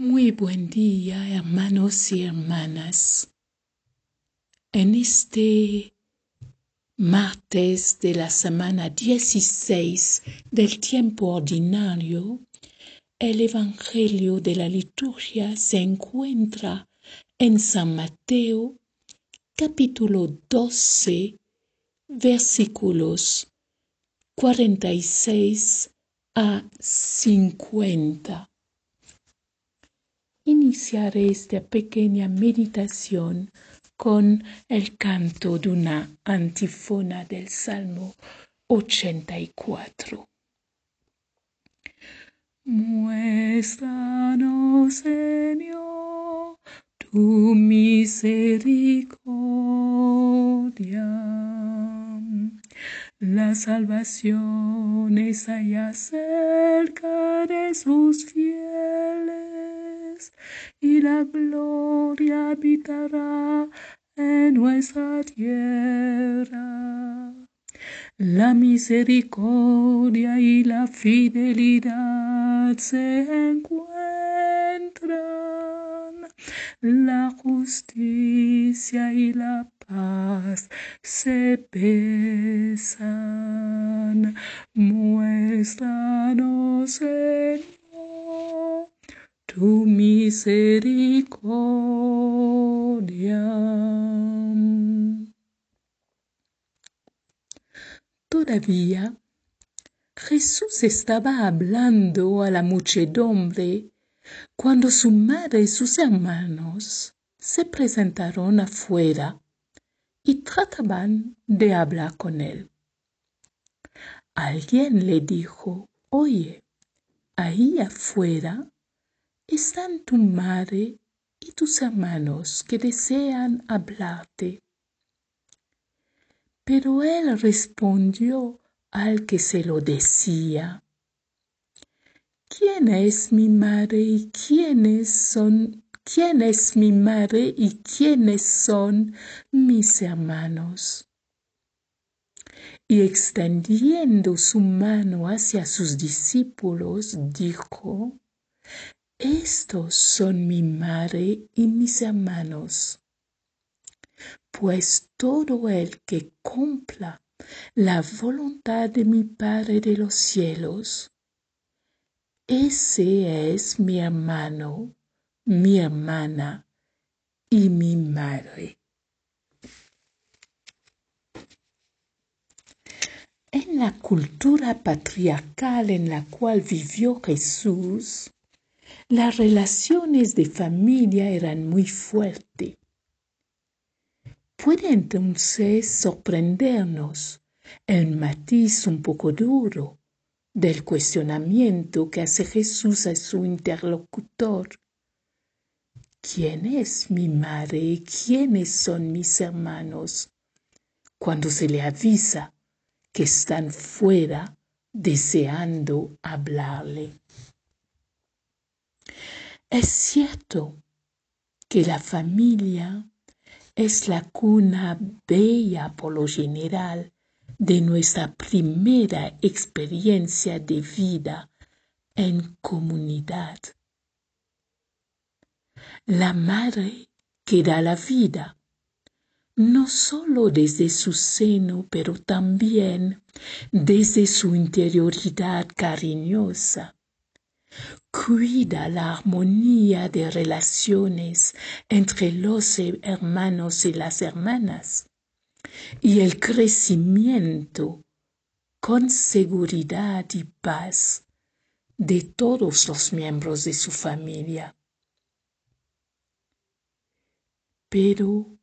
Muy buen día, hermanos y hermanas. En este martes de la semana 16 del tiempo ordinario, el Evangelio de la liturgia se encuentra en San Mateo, capítulo 12, versículos 46 a 50. Iniciaré esta pequeña meditación con el canto de una antífona del Salmo 84. Muéstranos, Señor, tu misericordia. La salvación es allá cerca de sus fieles y la gloria habitará en nuestra tierra. La misericordia y la fidelidad se encuentran, la justicia y la paz se besan. Muéstranos, tu misericordia. Todavía Jesús estaba hablando a la muchedumbre cuando su madre y sus hermanos se presentaron afuera y trataban de hablar con él. Alguien le dijo, oye, ahí afuera están tu madre y tus hermanos que desean hablarte. Pero él respondió al que se lo decía, ¿quién es mi madre y quiénes son quién es mi madre y quiénes son mis hermanos? Y extendiendo su mano hacia sus discípulos, dijo, Estos son mi madre y mis hermanos. Pues todo el que cumpla la voluntad de mi Padre de los cielos, ese es mi hermano, mi hermana y mi madre. En la cultura patriarcal en la cual vivió Jesús, las relaciones de familia eran muy fuertes. Puede entonces sorprendernos el matiz un poco duro del cuestionamiento que hace Jesús a su interlocutor. ¿Quién es mi madre y quiénes son mis hermanos? Cuando se le avisa que están fuera deseando hablarle. Es cierto que la familia es la cuna bella por lo general de nuestra primera experiencia de vida en comunidad. La madre que da la vida, no solo desde su seno, pero también desde su interioridad cariñosa. Cuida la armonía de relaciones entre los hermanos y las hermanas y el crecimiento con seguridad y paz de todos los miembros de su familia. Pero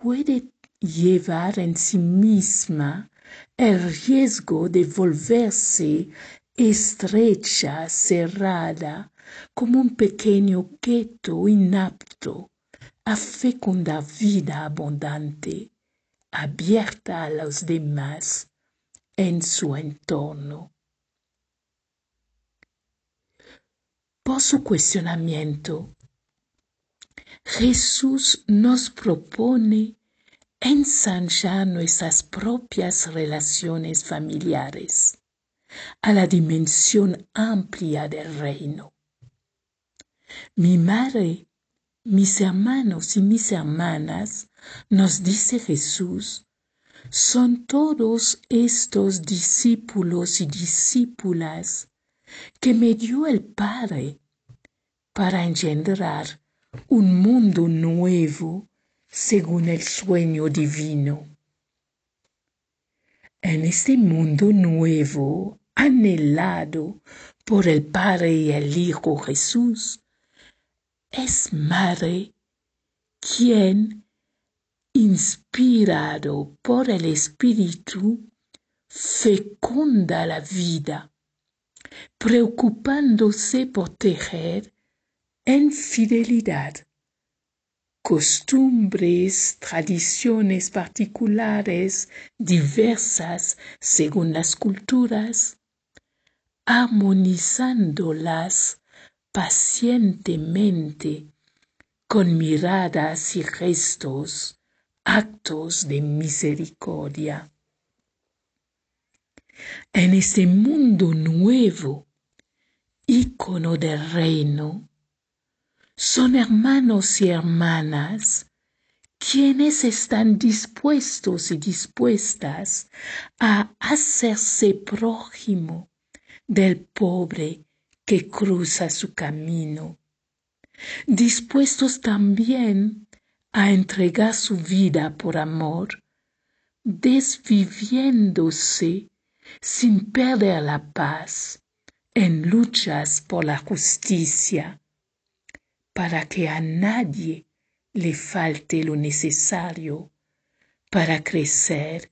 puede llevar en sí misma el riesgo de volverse estrecha, cerrada, como un pequeño gueto inapto a fecundar vida abundante, abierta a los demás en su entorno. Por su cuestionamiento, Jesús nos propone ensanchar nuestras propias relaciones familiares a la dimensión amplia del reino. Mi madre, mis hermanos y mis hermanas, nos dice Jesús, son todos estos discípulos y discípulas que me dio el Padre para engendrar un mundo nuevo según el sueño divino. En este mundo nuevo, anhelado por el Padre y el Hijo Jesús, es Madre quien, inspirado por el Espíritu, fecunda la vida, preocupándose por tejer en fidelidad costumbres, tradiciones particulares diversas según las culturas, armonizándolas pacientemente con miradas y gestos, actos de misericordia. En ese mundo nuevo, ícono del reino, son hermanos y hermanas quienes están dispuestos y dispuestas a hacerse prójimo del pobre que cruza su camino, dispuestos también a entregar su vida por amor, desviviéndose sin perder la paz en luchas por la justicia para que a nadie le falte lo necesario para crecer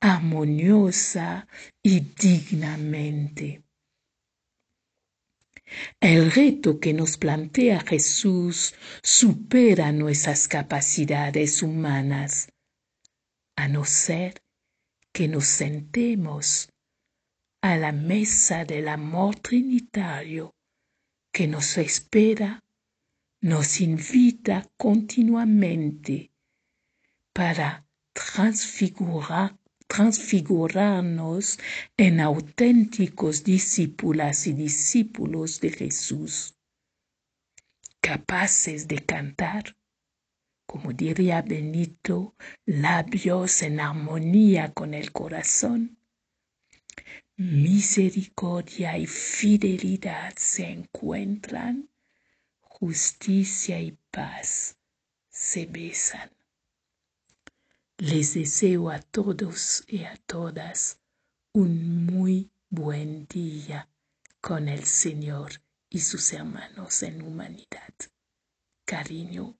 armoniosa y dignamente. El reto que nos plantea Jesús supera nuestras capacidades humanas, a no ser que nos sentemos a la mesa del amor trinitario que nos espera nos invita continuamente para transfigurarnos en auténticos discípulas y discípulos de Jesús, capaces de cantar, como diría Benito, labios en armonía con el corazón. Misericordia y fidelidad se encuentran justicia y paz se besan. Les deseo a todos y a todas un muy buen día con el Señor y sus hermanos en humanidad. Cariño